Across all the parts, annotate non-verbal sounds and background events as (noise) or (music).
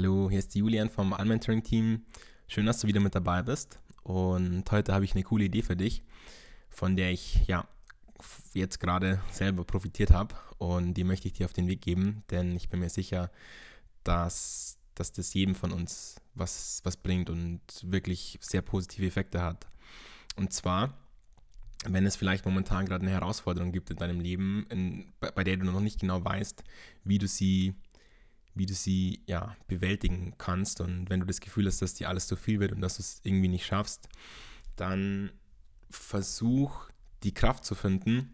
Hallo, hier ist Julian vom Allmentoring Team. Schön, dass du wieder mit dabei bist. Und heute habe ich eine coole Idee für dich, von der ich ja jetzt gerade selber profitiert habe. Und die möchte ich dir auf den Weg geben, denn ich bin mir sicher, dass, dass das jedem von uns was, was bringt und wirklich sehr positive Effekte hat. Und zwar, wenn es vielleicht momentan gerade eine Herausforderung gibt in deinem Leben, in, bei, bei der du noch nicht genau weißt, wie du sie wie du sie ja bewältigen kannst. Und wenn du das Gefühl hast, dass dir alles zu viel wird und dass du es irgendwie nicht schaffst, dann versuch die Kraft zu finden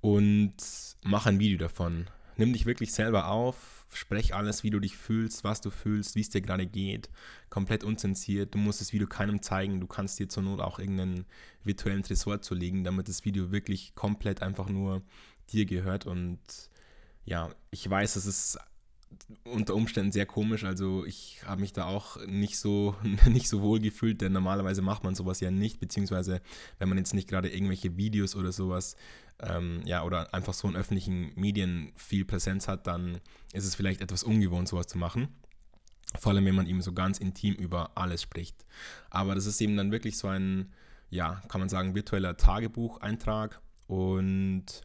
und mach ein Video davon. Nimm dich wirklich selber auf, sprech alles, wie du dich fühlst, was du fühlst, wie es dir gerade geht, komplett unzensiert. Du musst das Video keinem zeigen, du kannst dir zur Not auch irgendeinen virtuellen Tresor zulegen, damit das Video wirklich komplett einfach nur dir gehört und ja, ich weiß, es ist unter Umständen sehr komisch. Also ich habe mich da auch nicht so, (laughs) nicht so wohl gefühlt, denn normalerweise macht man sowas ja nicht, beziehungsweise wenn man jetzt nicht gerade irgendwelche Videos oder sowas, ähm, ja, oder einfach so in öffentlichen Medien viel Präsenz hat, dann ist es vielleicht etwas ungewohnt, sowas zu machen. Vor allem, wenn man eben so ganz intim über alles spricht. Aber das ist eben dann wirklich so ein, ja, kann man sagen, virtueller Tagebucheintrag und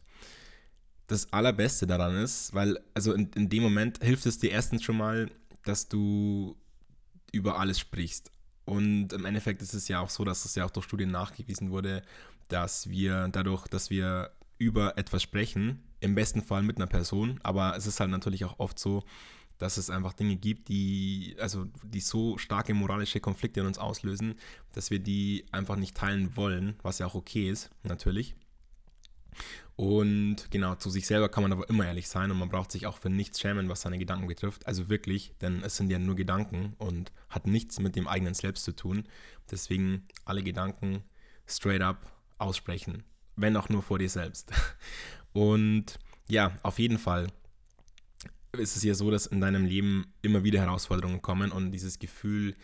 das Allerbeste daran ist, weil, also in, in dem Moment hilft es dir erstens schon mal, dass du über alles sprichst. Und im Endeffekt ist es ja auch so, dass es ja auch durch Studien nachgewiesen wurde, dass wir dadurch, dass wir über etwas sprechen, im besten Fall mit einer Person, aber es ist halt natürlich auch oft so, dass es einfach Dinge gibt, die, also die so starke moralische Konflikte in uns auslösen, dass wir die einfach nicht teilen wollen, was ja auch okay ist, natürlich. Und genau, zu sich selber kann man aber immer ehrlich sein und man braucht sich auch für nichts schämen, was seine Gedanken betrifft. Also wirklich, denn es sind ja nur Gedanken und hat nichts mit dem eigenen Selbst zu tun. Deswegen alle Gedanken straight up aussprechen, wenn auch nur vor dir selbst. (laughs) Und ja, auf jeden Fall ist es ja so, dass in deinem Leben immer wieder Herausforderungen kommen und dieses Gefühl,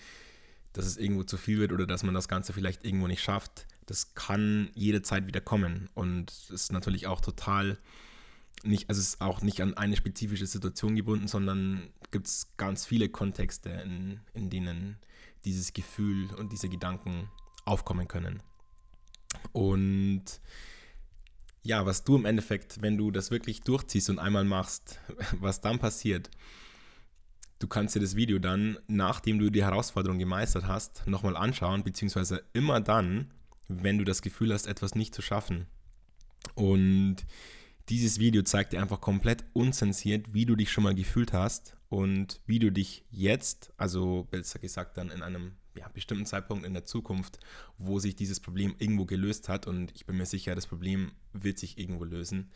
dass es irgendwo zu viel wird oder dass man das Ganze vielleicht irgendwo nicht schafft, das kann jederzeit wieder kommen und ist natürlich auch total nicht, also es ist auch nicht an eine spezifische Situation gebunden, sondern gibt es ganz viele Kontexte, in, in denen dieses Gefühl und diese Gedanken aufkommen können. Und ja, was du im Endeffekt, wenn du das wirklich durchziehst und einmal machst, (laughs) was dann passiert, du kannst dir das Video dann, nachdem du die Herausforderung gemeistert hast, nochmal anschauen, beziehungsweise immer dann, wenn du das Gefühl hast, etwas nicht zu schaffen. Und dieses Video zeigt dir einfach komplett unzensiert, wie du dich schon mal gefühlt hast und wie du dich jetzt, also besser gesagt dann in einem ja, bestimmten Zeitpunkt in der Zukunft, wo sich dieses Problem irgendwo gelöst hat und ich bin mir sicher, das Problem wird sich irgendwo lösen,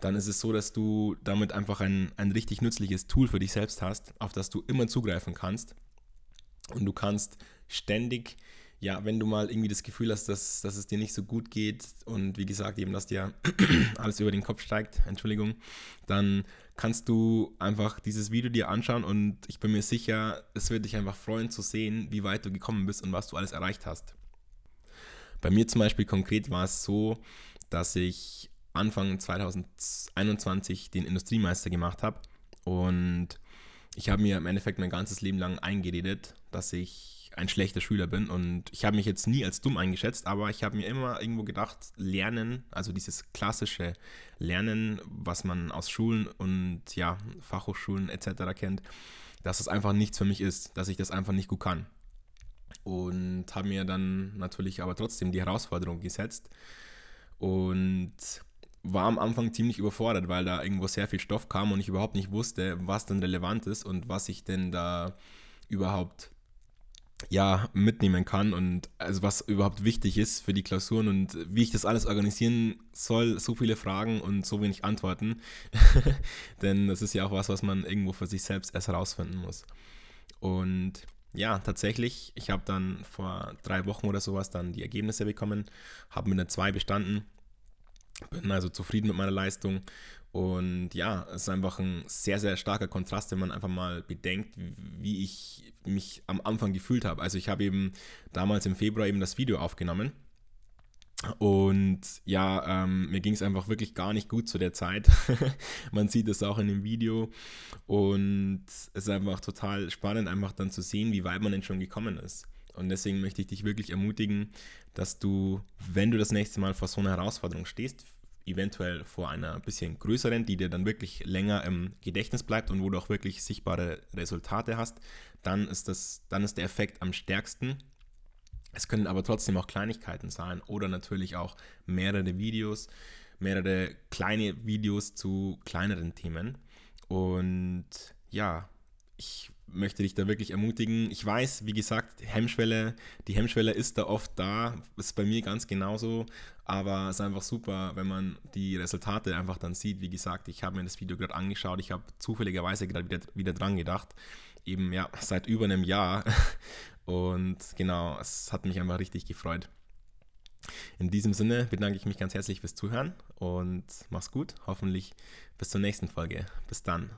dann ist es so, dass du damit einfach ein, ein richtig nützliches Tool für dich selbst hast, auf das du immer zugreifen kannst und du kannst ständig ja, wenn du mal irgendwie das Gefühl hast, dass, dass es dir nicht so gut geht und wie gesagt, eben, dass dir (clears throat) alles über den Kopf steigt, Entschuldigung, dann kannst du einfach dieses Video dir anschauen und ich bin mir sicher, es wird dich einfach freuen zu sehen, wie weit du gekommen bist und was du alles erreicht hast. Bei mir zum Beispiel konkret war es so, dass ich Anfang 2021 den Industriemeister gemacht habe und ich habe mir im Endeffekt mein ganzes Leben lang eingeredet, dass ich ein schlechter Schüler bin. Und ich habe mich jetzt nie als dumm eingeschätzt, aber ich habe mir immer irgendwo gedacht, Lernen, also dieses klassische Lernen, was man aus Schulen und ja, Fachhochschulen etc. kennt, dass es einfach nichts für mich ist, dass ich das einfach nicht gut kann. Und habe mir dann natürlich aber trotzdem die Herausforderung gesetzt und war am Anfang ziemlich überfordert, weil da irgendwo sehr viel Stoff kam und ich überhaupt nicht wusste, was denn relevant ist und was ich denn da überhaupt ja, mitnehmen kann und also was überhaupt wichtig ist für die Klausuren und wie ich das alles organisieren soll, so viele Fragen und so wenig Antworten. (laughs) Denn das ist ja auch was, was man irgendwo für sich selbst erst herausfinden muss. Und ja, tatsächlich, ich habe dann vor drei Wochen oder sowas dann die Ergebnisse bekommen, habe mit einer 2 bestanden, bin also zufrieden mit meiner Leistung und ja, es ist einfach ein sehr, sehr starker Kontrast, wenn man einfach mal bedenkt, wie ich mich am Anfang gefühlt habe. Also ich habe eben damals im Februar eben das Video aufgenommen Und ja, ähm, mir ging es einfach wirklich gar nicht gut zu der Zeit. (laughs) Man sieht es auch in dem Video. Und es ist einfach total spannend, einfach dann zu sehen, wie weit man denn schon gekommen ist. Und deswegen möchte ich dich wirklich ermutigen, dass du, wenn du das nächste Mal vor so einer Herausforderung stehst, eventuell vor einer bisschen größeren, die dir dann wirklich länger im Gedächtnis bleibt und wo du auch wirklich sichtbare Resultate hast, dann ist, das, dann ist der Effekt am stärksten. Es können aber trotzdem auch Kleinigkeiten sein oder natürlich auch mehrere Videos, mehrere kleine Videos zu kleineren Themen. Und ja, ich möchte dich da wirklich ermutigen. Ich weiß, wie gesagt, Hemmschwelle, die Hemmschwelle ist da oft da, ist bei mir ganz genauso, aber es ist einfach super, wenn man die Resultate einfach dann sieht. Wie gesagt, ich habe mir das Video gerade angeschaut, ich habe zufälligerweise gerade wieder, wieder dran gedacht, eben ja, seit über einem Jahr (laughs) und genau, es hat mich einfach richtig gefreut. In diesem Sinne bedanke ich mich ganz herzlich fürs Zuhören und mach's gut. Hoffentlich bis zur nächsten Folge. Bis dann.